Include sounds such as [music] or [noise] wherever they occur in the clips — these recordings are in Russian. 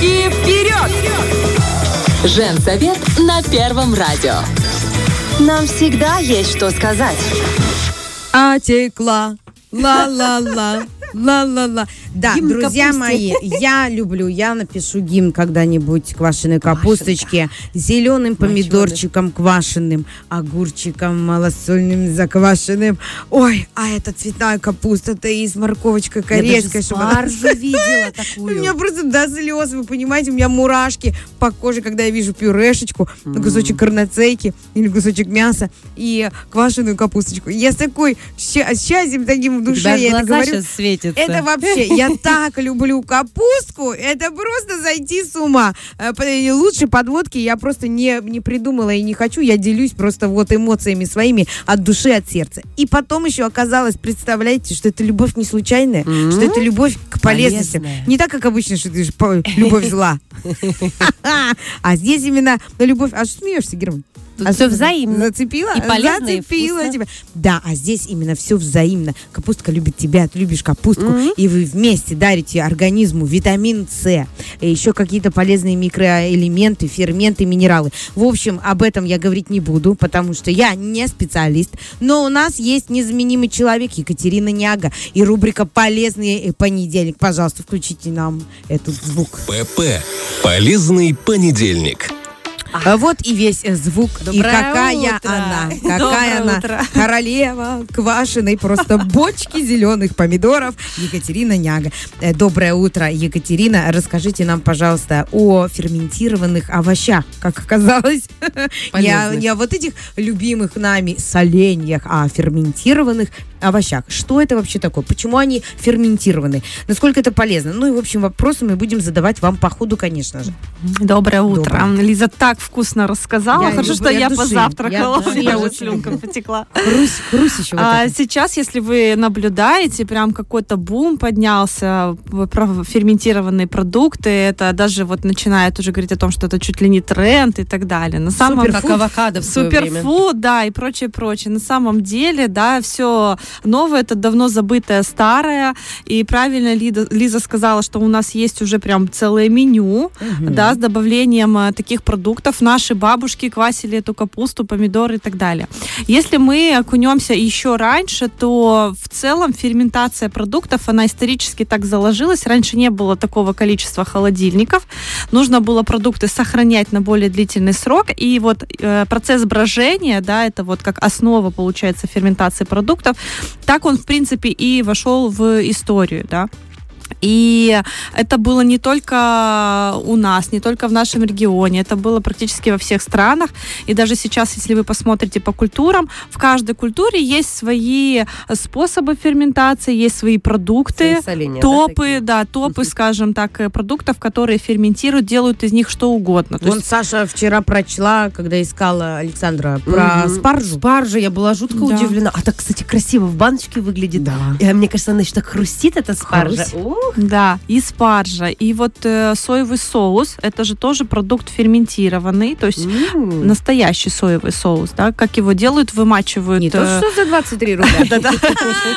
Руки вперед! Женсовет на Первом радио. Нам всегда есть что сказать. А текла. Ла-ла-ла. Ла-ла-ла. Да, Гимн друзья капусте. мои, я люблю, я напишу гимн когда-нибудь квашеной капусточке, зеленым помидорчиком квашеным, огурчиком малосольным заквашенным. Ой, а это цветная капуста-то и с морковочкой корейской. она- спаржу [laughs] видела У меня такую. просто до слез, вы понимаете, у меня мурашки по коже, когда я вижу пюрешечку, кусочек карнацейки или кусочек мяса и квашеную капусточку. Я с такой счастьем таким в душе, я это говорю. сейчас светятся. Это вообще, я так люблю капустку, это просто зайти с ума. Э, Лучше подводки я просто не, не придумала и не хочу, я делюсь просто вот эмоциями своими от души, от сердца. И потом еще оказалось, представляете, что это любовь не случайная, что это любовь к полезности. Полезная. Не так, как обычно, что ты любовь зла. [laughs] А здесь именно любовь... А что смеешься, Герман? Тут А что, взаимно. Зацепила? И полезно, и Зацепила вкусно. тебя. Да, а здесь именно все взаимно. Капустка любит тебя, ты любишь капустку, и вы вместе дарите организму витамин С, и еще какие-то полезные микроэлементы, ферменты, минералы. В общем, об этом я говорить не буду, потому что я не специалист, но у нас есть незаменимый человек Екатерина Няга и рубрика «Полезный понедельник». Пожалуйста, включите нам этот звук. ПП. Полезный понедельник. А Вот и весь э, звук. и Доброе какая утро. она, [laughs] какая Доброе она утро. королева квашеной просто [laughs] бочки зеленых помидоров Екатерина Няга. Э, Доброе утро, Екатерина. Расскажите нам, пожалуйста, о ферментированных овощах, как оказалось. [laughs] Не о, Полезных. не о вот этих любимых нами соленьях, а о ферментированных овощах. Что это вообще такое? Почему они ферментированы? Насколько это полезно? Ну и, в общем, вопросы мы будем задавать вам по ходу, конечно же. Доброе утро. Доброе. Лиза так вкусно рассказала. Я Хорошо, люблю- что я я души. позавтракала. Я меня вот слюнка потекла. Хрусь, хрусь еще вот А сейчас, если вы наблюдаете, прям какой-то бум поднялся про ферментированные продукты, это даже вот начинает уже говорить о том, что это чуть ли не тренд и так далее. На самом Как авокадо в. Суперфуд, да, и прочее, прочее. На самом деле, да, все новое, это давно забытое старое. И правильно Лида- Лиза сказала, что у нас есть уже прям целое меню, да, с добавлением э, таких продуктов. Наши бабушки квасили эту капусту, помидоры и так далее. Если мы окунемся еще раньше, то в целом ферментация продуктов, она исторически так заложилась. Раньше не было такого количества холодильников. Нужно было продукты сохранять на более длительный срок. И вот э, процесс брожения, да, это вот как основа, получается, ферментации продуктов, так он, в принципе, и вошел в историю, да. И это было не только у нас, не только в нашем регионе, это было практически во всех странах. И даже сейчас, если вы посмотрите по культурам, в каждой культуре есть свои способы ферментации, есть свои продукты, да, топы, такие? да, топы, скажем так, э, продуктов, которые ферментируют, делают из них что угодно. Вон есть Саша вчера прочла, когда искала Александра про Мгм. спаржу. Спаржа, я была жутко Да. удивлена. А так, кстати, красиво в баночке выглядит. Да. И, мне кажется, она еще так хрустит, эта спаржа. Хрусть. Ух, Да, и спаржа. И вот э, соевый соус, это же тоже продукт ферментированный, то есть м. настоящий соевый соус, да, как его делают, вымачивают... Не то, э, что за 23 рубля.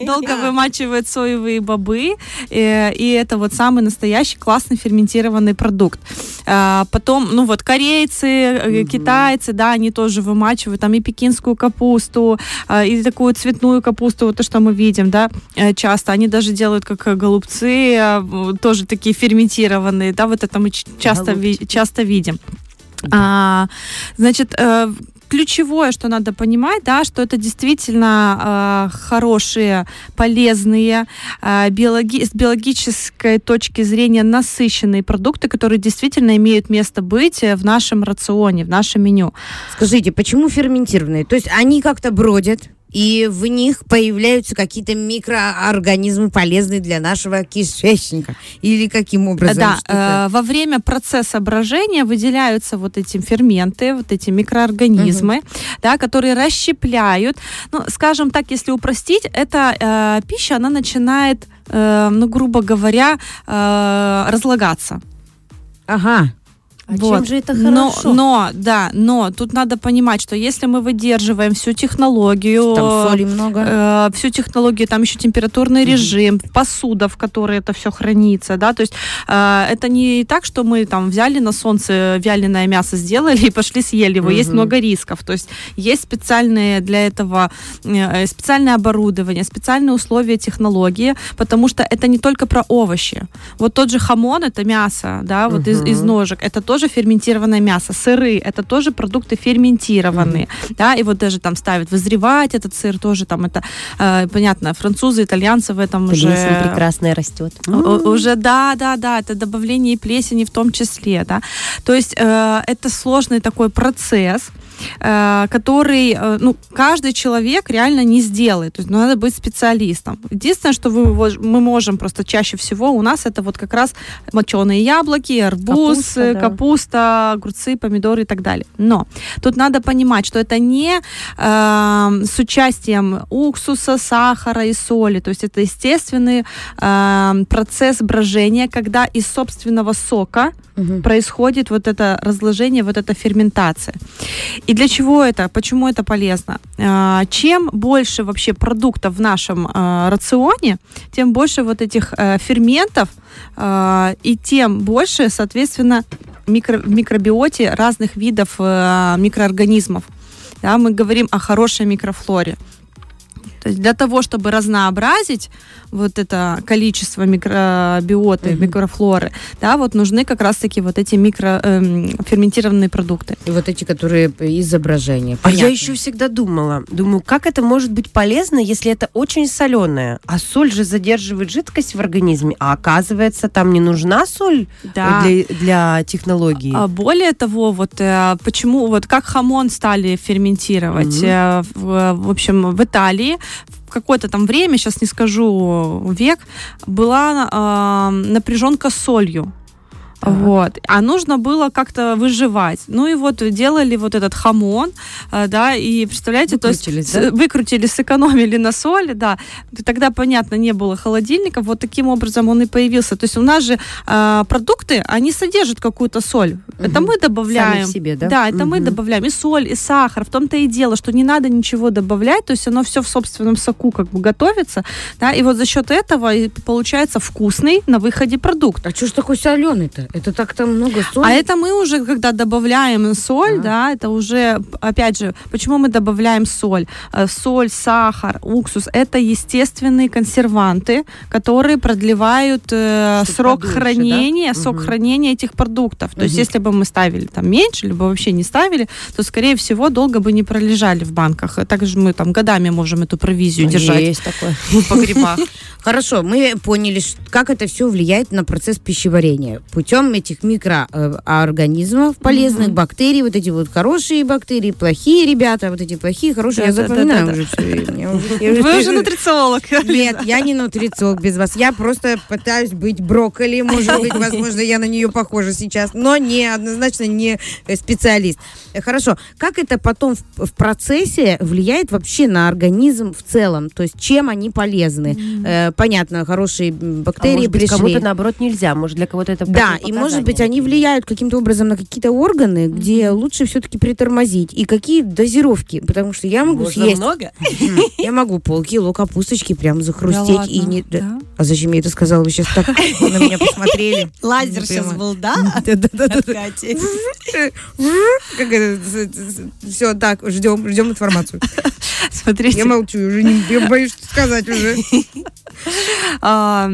[laughs] Долго вымачивают соевые бобы, э, и это вот самый настоящий классный ферментированный продукт. А, Потом, ну вот корейцы, э, китайцы, да, они тоже вымачивают там и пекинскую капусту, а, и такую цветную капусту, вот то, что мы видим, да, э, часто. Они даже делают как голубцы, а, тоже такие ферментированные, да, вот это мы часто, ви- часто видим. А, значит, э, ключевое, что надо понимать, да, что это действительно э, хорошие, полезные, э, биологи- с биологической точки зрения насыщенные продукты, которые действительно имеют место быть э, в нашем рационе, в нашем меню. Скажите, почему ферментированные? То есть они как-то бродят, и в них появляются какие-то микроорганизмы, полезные для нашего кишечника? Или каким образом? да, э, во время процесса брожения выделяются вот эти ферменты, вот эти микроорганизмы, да, которые расщепляют. Ну, скажем так, если упростить, эта э, пища, она начинает, э, ну, грубо говоря, э, разлагаться. Ага. А Вот. чем же это Но, хорошо? но, да, но тут надо понимать, что если мы выдерживаем всю технологию, Там соли много. э, всю технологию, там еще температурный режим, посуда, в которой это все хранится, да, то есть э, это не так, что мы там взяли на солнце вяленое мясо сделали и пошли съели его, есть Мгм. много рисков, то есть есть специальные для этого э, специальное оборудование, специальные условия технологии, потому что это не только про овощи. Вот тот же хамон, это мясо, да, вот из, из Мгм. ножек, это тоже ферментированное мясо, сыры, это тоже продукты ферментированные, да, и вот даже там ставят вызревать этот сыр, тоже там это, э, понятно, французы, итальянцы в этом уже... Плесень прекрасная растет. У- Уже, да, да, да, это добавление и плесени в том числе, да. То есть э, это сложный такой процесс, который, э, ну, каждый человек реально не сделает. То есть ну, надо быть специалистом. Единственное, что вы, мы можем просто чаще всего у нас это вот как раз моченые яблоки, арбуз, Капуста, э, да. капуста, огурцы, помидоры и так далее. Но тут надо понимать, что это не э, с участием уксуса, сахара и соли. То есть это естественный э, процесс брожения, когда из собственного сока Мгм. происходит вот это разложение, вот эта ферментация. И для чего это? Почему это полезно? А, Чем больше вообще продуктов в нашем а, рационе, тем больше вот этих э, ферментов, а, и тем больше, соответственно, микро- микробиоте разных видов э, микроорганизмов. Да, мы говорим о хорошей микрофлоре. То есть для того, чтобы разнообразить вот это количество микробиоты, Мгм. микрофлоры, да, вот нужны как раз-таки вот эти микро эм, ферментированные продукты. И вот эти, которые изображения. А я Понятно. еще всегда думала, думаю, как это может быть полезно, если это очень соленое, а соль же задерживает жидкость в организме, а оказывается там не нужна соль Да. для, для технологии. А более того, вот э, почему, вот как хамон стали ферментировать, э, в, в общем, в Италии какое-то там время, сейчас не скажу век, была э, напряженка с солью. Так. Вот. А нужно было как-то выживать. Ну и вот делали вот этот хамон, э, да, и представляете, то есть с- выкрутили, сэкономили на соли, да. Тогда, понятно, не было холодильников, вот таким образом он и появился. То есть у нас же э, продукты, они содержат какую-то соль. Это Мгм. мы добавляем. Сами в себе, да? Да, это мы Мгм. добавляем и соль, и сахар. В том-то и дело, что не надо ничего добавлять, то есть оно все в собственном соку как бы готовится, да, и вот за счет этого получается вкусный на выходе продукт. А что ж такой соленый-то? Это так-то много соли. А это мы уже, когда добавляем соль, А. да, это уже, опять же, почему мы добавляем соль? Э, Соль, сахар, уксус – это естественные консерванты, которые продлевают э, срок подольше, хранения, да? срок Мгм. хранения этих продуктов. То есть, Мгм. если бы мы ставили там меньше, либо вообще не ставили, то, скорее всего, долго бы не пролежали в банках. А Также мы там годами можем эту провизию держать Есть такое. в погребах. Хорошо, мы поняли, как это все влияет на процесс пищеварения. Путем этих микроорганизмов, полезных Мгм. бактерий, вот эти вот хорошие бактерии, плохие ребята, вот эти плохие, хорошие. я Да, да, да, запоминаю да, да. уже все. [laughs] Вы уже нутрициолог. Нет, я не нутрициолог без вас. Я просто пытаюсь быть брокколи. Может быть, [laughs] возможно, я на нее похожа сейчас, но не однозначно не э, специалист. Э, Хорошо. Как это потом в, в процессе влияет вообще на организм в целом? То есть чем они полезны? Э, понятно, хорошие А бактерии может быть, пришли. кому-то наоборот нельзя, может для кого-то это Да, и может быть они влияют каким-то образом на какие-то органы, где лучше все-таки притормозить. И какие дозировки, потому что я могу съесть, много? [laughs] я могу полкило капусточки прям захрустеть и не. Да. А зачем я это сказала? Вы сейчас так [laughs] на меня посмотрели. [laughs] Лазер Не сейчас был, да? Все, так, ждем, ждем информацию. Смотрите. Я молчу, уже не я боюсь сказать уже. А,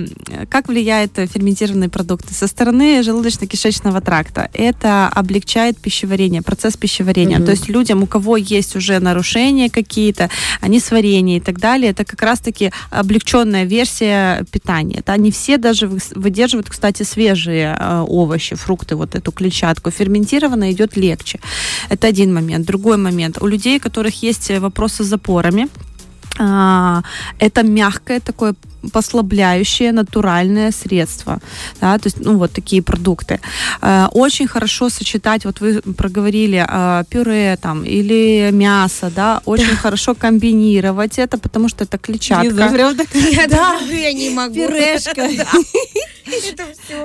Как влияет э, ферментированные продукты? Со стороны желудочно-кишечного тракта это облегчает пищеварение, процесс пищеварения. То есть людям, у кого есть уже нарушения какие-то, они сварение и так далее, это как раз-таки облегченная версия питания. Да? Не все даже выдерживают, кстати, свежие э, овощи, фрукты, вот эту клетчатку. Ферментированно идет легче. Это один момент. Другой момент. У людей, у которых есть вопросы с запорами, это мягкое такое послабляющее натуральное средство, да, то есть, ну, вот такие продукты. Э, Очень хорошо сочетать, вот вы проговорили, э, пюре там или мясо, да, очень хорошо комбинировать это, потому что это клетчатка. Прям так Я, да, я не могу. пюрешка. [laughs]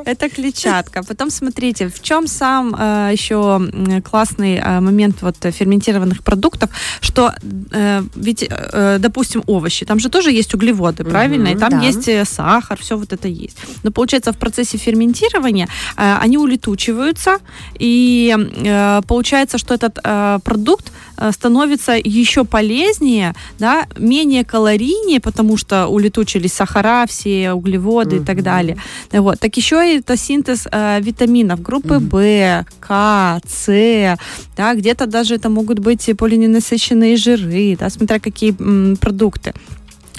Это клетчатка. Потом смотрите, в чем сам э, еще классный э, момент вот ферментированных продуктов, что э, ведь, допустим, овощи, там же тоже есть углеводы, правильно? И там да. есть сахар, все вот это есть. Но получается в процессе ферментирования они улетучиваются, и получается, что этот продукт становится еще полезнее, да, менее калорийнее, потому что улетучились сахара, все углеводы и так далее. Вот. Так еще и это синтез э, витаминов группы В, К, С, да, где-то даже это могут быть полиненасыщенные жиры, да, смотря какие м, продукты.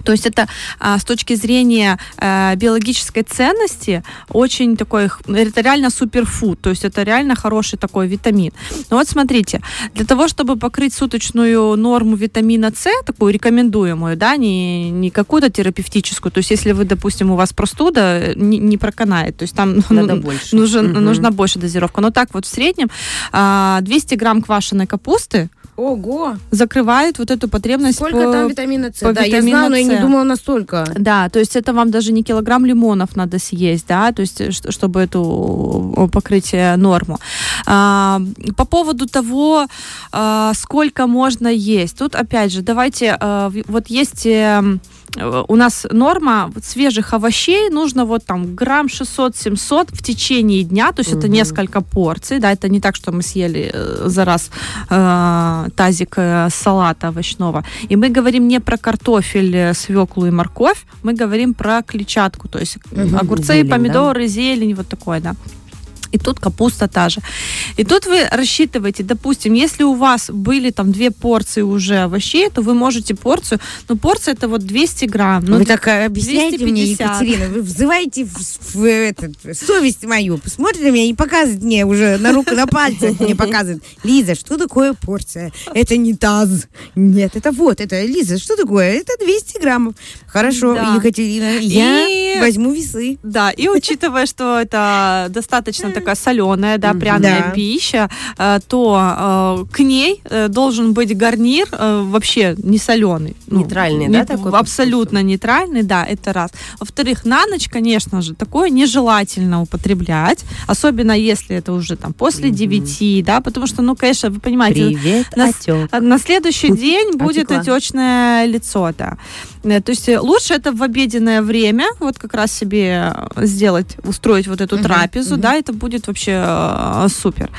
То есть это а, с точки зрения э, биологической ценности очень такой, это реально суперфуд, то есть это реально хороший такой витамин. Но вот смотрите, для того, чтобы покрыть суточную норму витамина С, такую рекомендуемую, да, не, не какую-то терапевтическую, то есть если вы, допустим, у вас простуда, э, не, не проканает, то есть там ну, больше. нужен- Мгм. нужна больше дозировка. Но так вот в среднем а, 200 грамм квашеной капусты Ого! закрывает вот эту потребность Сколько по- там витамина С? по Да, я знаю, но я не думала настолько. Да, то есть это вам даже не килограмм лимонов надо съесть, да, то есть э, чтобы эту покрыть э, норму. А, по поводу того, а, сколько можно есть, тут опять же давайте, в- вот есть э, э, у нас норма свежих овощей нужно вот там грамм 600-700 в течение дня, то есть это Мгм. несколько порций, да, это не так, что мы съели э, за раз э, тазик э, салата овощного. И мы говорим не про картофель, э, свеклу и морковь, мы говорим про клетчатку, то есть Мгм. огурцы, Зелень, да? помидоры, зелень, вот такое, да. И тут капуста та же. И тут вы рассчитываете, допустим, если у вас были там две порции уже овощей, то вы можете порцию, ну порция это вот 200 грамм. Ну, вы так э, объясняете мне, 250. Екатерина, вы взываете в, в этот, в совесть мою, посмотрите на меня и показывает мне уже на руку, на пальце мне показывает. Лиза, что такое порция? Это не таз. Нет, это вот, это, Лиза, что такое? Это 200 граммов. Хорошо, Да. Екатерина, я И- возьму весы. Да, и учитывая, что это достаточно такая соленая, да, пряная Да. Пища, э, то э, к ней э, должен быть гарнир вообще не соленый. Нейтральный, да, такой по Абсолютно нейтральный, да, это раз. Во-вторых, на ночь, конечно же, такое нежелательно употреблять, особенно если это уже там после Мгм. 9, да, потому что, ну, конечно, вы понимаете, Привет, на, отек. На следующий день будет Отекла. отечное лицо, да. Э, То есть э, лучше это в обеденное время, вот как раз себе э, сделать, устроить вот эту трапезу, мгм. да, это будет вообще э, супер.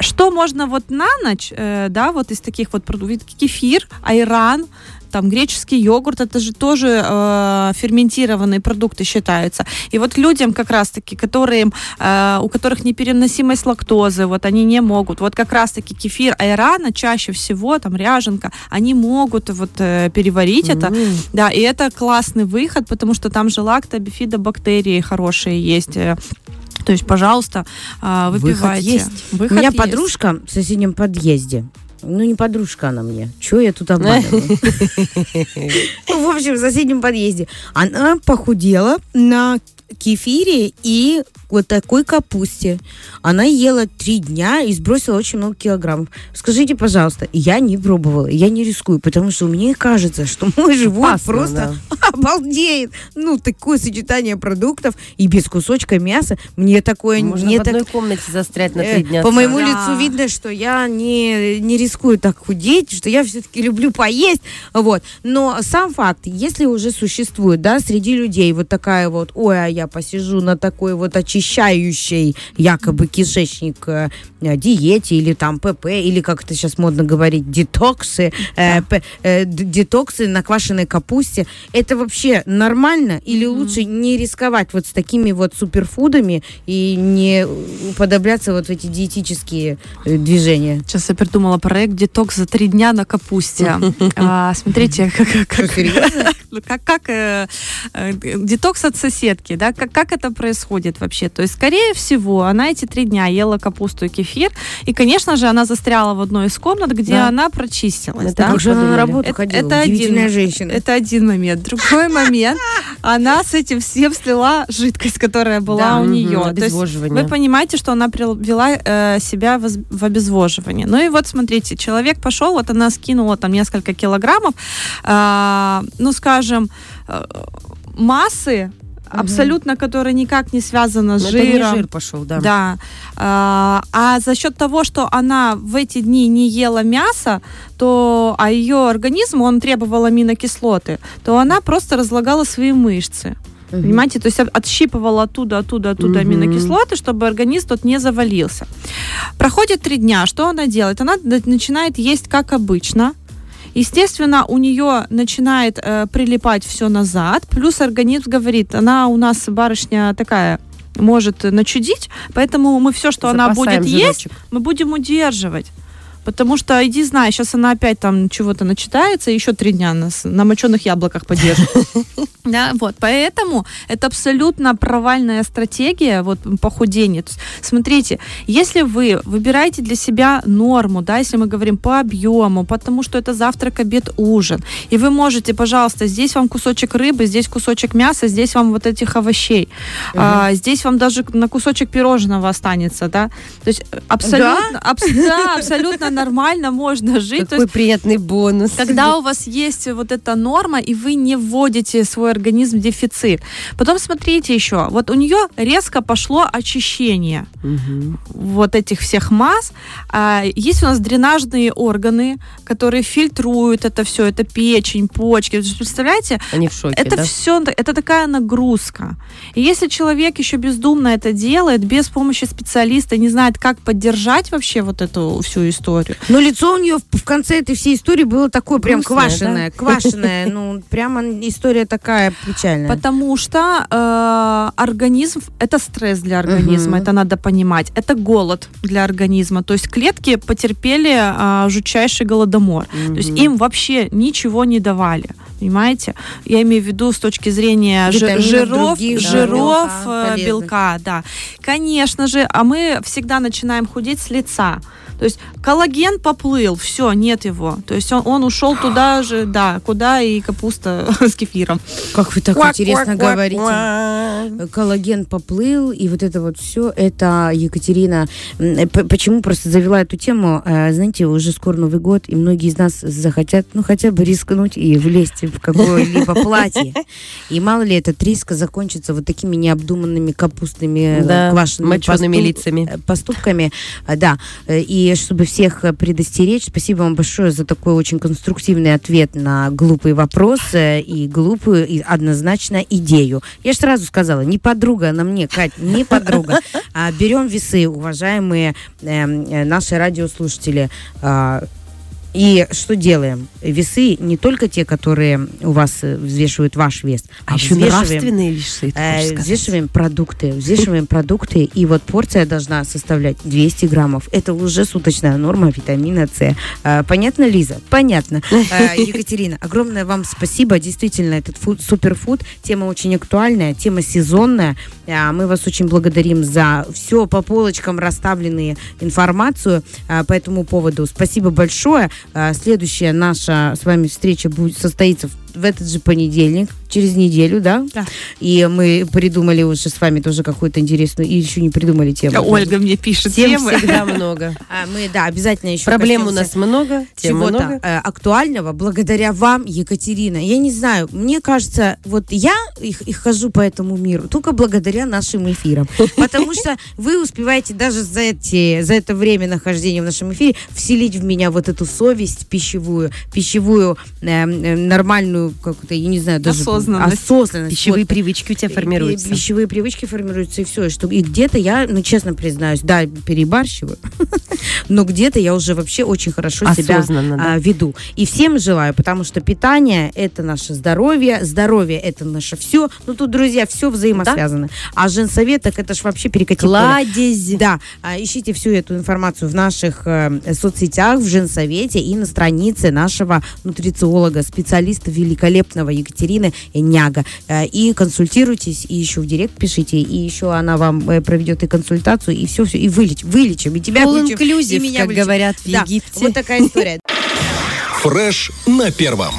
Что можно вот на ночь, э, да, вот из таких вот продуктов, кефир, айран, там греческий йогурт, это же тоже э, ферментированные продукты считаются. И вот людям как раз-таки, которые, э, у которых непереносимость лактозы, вот они не могут. Вот как раз-таки кефир, айрана чаще всего, там ряженка, они могут вот э, переварить это. М. Да, и это классный выход, потому что там же лактобифидобактерии хорошие есть. э, То есть, пожалуйста, Выход выпивайте. есть. Выход У меня есть. подружка в соседнем подъезде. Ну, не подружка она мне. Чего я тут обманываю? [laughs] Ну, в общем, в соседнем подъезде. Она похудела на кефире и вот такой капусте. Она ела три дня и сбросила очень много килограммов. Скажите, пожалуйста, я не пробовала, я не рискую, потому что мне кажется, что мой живот Опасно, просто [laughs] обалдеет. Ну, такое сочетание продуктов и без кусочка мяса. Мне такое Можно не в так одной комнате застрять на Э, три дня. По моему Да. лицу видно, что я не, не рискую так худеть, что я все-таки люблю поесть. Вот. Но сам факт, если уже существует, да, среди людей вот такая вот, ой, а я посижу на такой вот очищающей якобы кишечник э, диете или там ПП, или как это сейчас модно говорить, детоксы, э, п- э, детоксы на квашеной капусте, это вообще нормально или лучше не рисковать вот с такими вот суперфудами и не уподобляться вот в эти диетические э, движения? Сейчас я придумала проект «Детокс за три дня на капусте». [laughs] А, Смотрите, как- как-? [laughs] Ну, э, детокс от соседки, да, как, это происходит вообще? То есть, скорее всего, она эти три дня ела капусту и кефир, и, конечно же, она застряла в одной из комнат, где она прочистилась, Это да? Как же она на работу ходила? это один- женщина. Это один момент. Другой момент, она с этим всем слила жидкость, которая была у нее. То есть обезвоживание. вы понимаете, что она привела э, себя в обезвоживание. Ну и вот смотрите, человек пошел, вот она скинула там несколько килограммов, а, ну скажем, э, массы абсолютно, которая никак не связана с Ну, это не жиром. жир пошел, да. Да. А, а за счет того, что она в эти дни не ела мясо, то, а ее организм, он требовал аминокислоты, то она просто разлагала свои мышцы. Мгм. Понимаете, то есть от- отщипывала оттуда, оттуда, оттуда Мгм. аминокислоты, чтобы организм тот не завалился. Проходит три дня, что она делает? Она начинает есть как обычно. Естественно, у нее начинает э, прилипать все назад, плюс организм говорит, она у нас барышня такая может начудить, поэтому мы все, что она Запасаем будет есть, жирочек. мы будем удерживать. Потому что, иди знай, сейчас она опять там чего-то начитается, еще три дня нас на моченых яблоках подержит. [laughs] Да, вот, поэтому это абсолютно провальная стратегия вот похудения. Есть, смотрите, если вы выбираете для себя норму, да, если мы говорим по объему, потому что это завтрак, обед, ужин, и вы можете, пожалуйста, здесь вам кусочек рыбы, здесь кусочек мяса, здесь вам вот этих овощей, а, здесь вам даже на кусочек пирожного останется, да, то есть э, абсолютно, абс- да, абсолютно [laughs] нормально можно жить. Какой есть приятный бонус. когда у вас есть вот эта норма, и вы не вводите свой организм в дефицит. Потом смотрите еще, вот у нее резко пошло очищение Мгм. вот этих всех масс. А, есть у нас дренажные органы, которые фильтруют это все, это печень, почки. Представляете, Они в шоке, это да? все, это такая нагрузка. И если человек еще бездумно это делает, без помощи специалиста, не знает, как поддержать вообще вот эту всю историю, Но лицо у нее в, в конце этой всей истории было такое прям Грустное, квашеное, квашеное. [laughs] Ну, прямо история такая печальная. Потому что э, организм это стресс для организма, Мгм. это надо понимать. Это голод для организма. То есть клетки потерпели э, жутчайший голодомор. То есть им вообще ничего не давали. Понимаете? Я имею в виду с точки зрения Витаминов жиров, других, да, жиров, белка э, белка, да. Конечно же, а мы всегда начинаем худеть с лица. То есть коллаген поплыл, все, нет его. То есть он, он ушел туда же, да, куда и капуста [laughs] с кефиром. Как вы так интересно Квак-квак-квак. говорите. Коллаген поплыл, и вот это вот все, это Екатерина. Почему просто завела эту тему? Э, Знаете, уже скоро Новый год, и многие из нас захотят, ну, хотя бы рискнуть и влезть в какое-либо [laughs] платье. И мало ли этот риск закончится вот такими необдуманными капустными, э, Да, квашенными поступ- лицами. э, поступками. Э, Да. Э, И чтобы всех э, предостеречь, спасибо вам большое за такой очень конструктивный ответ на глупый вопрос э, и глупую и однозначно идею. Я же сразу сказала, не подруга она мне, Кать, не подруга. А, Берем весы, уважаемые эм, э, наши радиослушатели. А, И что делаем? Весы не только те, которые у вас э, взвешивают ваш вес, А еще взвешиваем- нравственные весы, Э, взвешиваем продукты, взвешиваем продукты, и вот порция должна составлять 200 граммов. Это уже суточная норма витамина С. Э, Понятно, Лиза? Понятно. [laughs] Э, Екатерина, огромное вам спасибо. Действительно, этот фуд, суперфуд, тема очень актуальная, тема сезонная. Э, Мы вас очень благодарим за все по полочкам расставленные информацию э, по этому поводу. Спасибо большое. Э, Следующая наша с вами встреча будет состоится в в этот же понедельник, через неделю, да? Да. И мы придумали уже с вами тоже какую-то интересную, и еще не придумали тему. Ольга мне пишет Тем темы. всегда [laughs] много. А, мы, да, обязательно еще Проблем у нас много, тем чего-то много. э, актуального благодаря вам, Екатерина. Я не знаю, мне кажется, вот я их, их хожу по этому миру только благодаря нашим эфирам. [laughs] Потому что вы успеваете даже за, эти, за это время нахождения в нашем эфире вселить в меня вот эту совесть пищевую, пищевую э, э, какую-то, я не знаю, даже Осознанность. осознанность. Пищевые Вот. привычки у тебя формируются. и пищевые привычки формируются, и все. И, что, и где-то я, ну, честно признаюсь, да, перебарщиваю, [laughs] но где-то я уже вообще очень хорошо себя Осознанно, да. а, веду. И всем желаю, потому что питание – это наше здоровье, здоровье – это наше все. Ну, тут, друзья, все взаимосвязано. А женсовет, так это ж вообще перекати поле. Кладезь. Да, а, ищите всю эту информацию в наших э, соцсетях, в Женсовете и на странице нашего нутрициолога, специалиста великолепного Екатерины Няга. Э, и консультируйтесь, и еще в директ пишите, и еще она вам э, проведет и консультацию, и все, все, и вылечим, вылечим, и тебя All вылечим, и меня как вылечим. говорят в Да, Египте. вот такая история. Фреш на первом.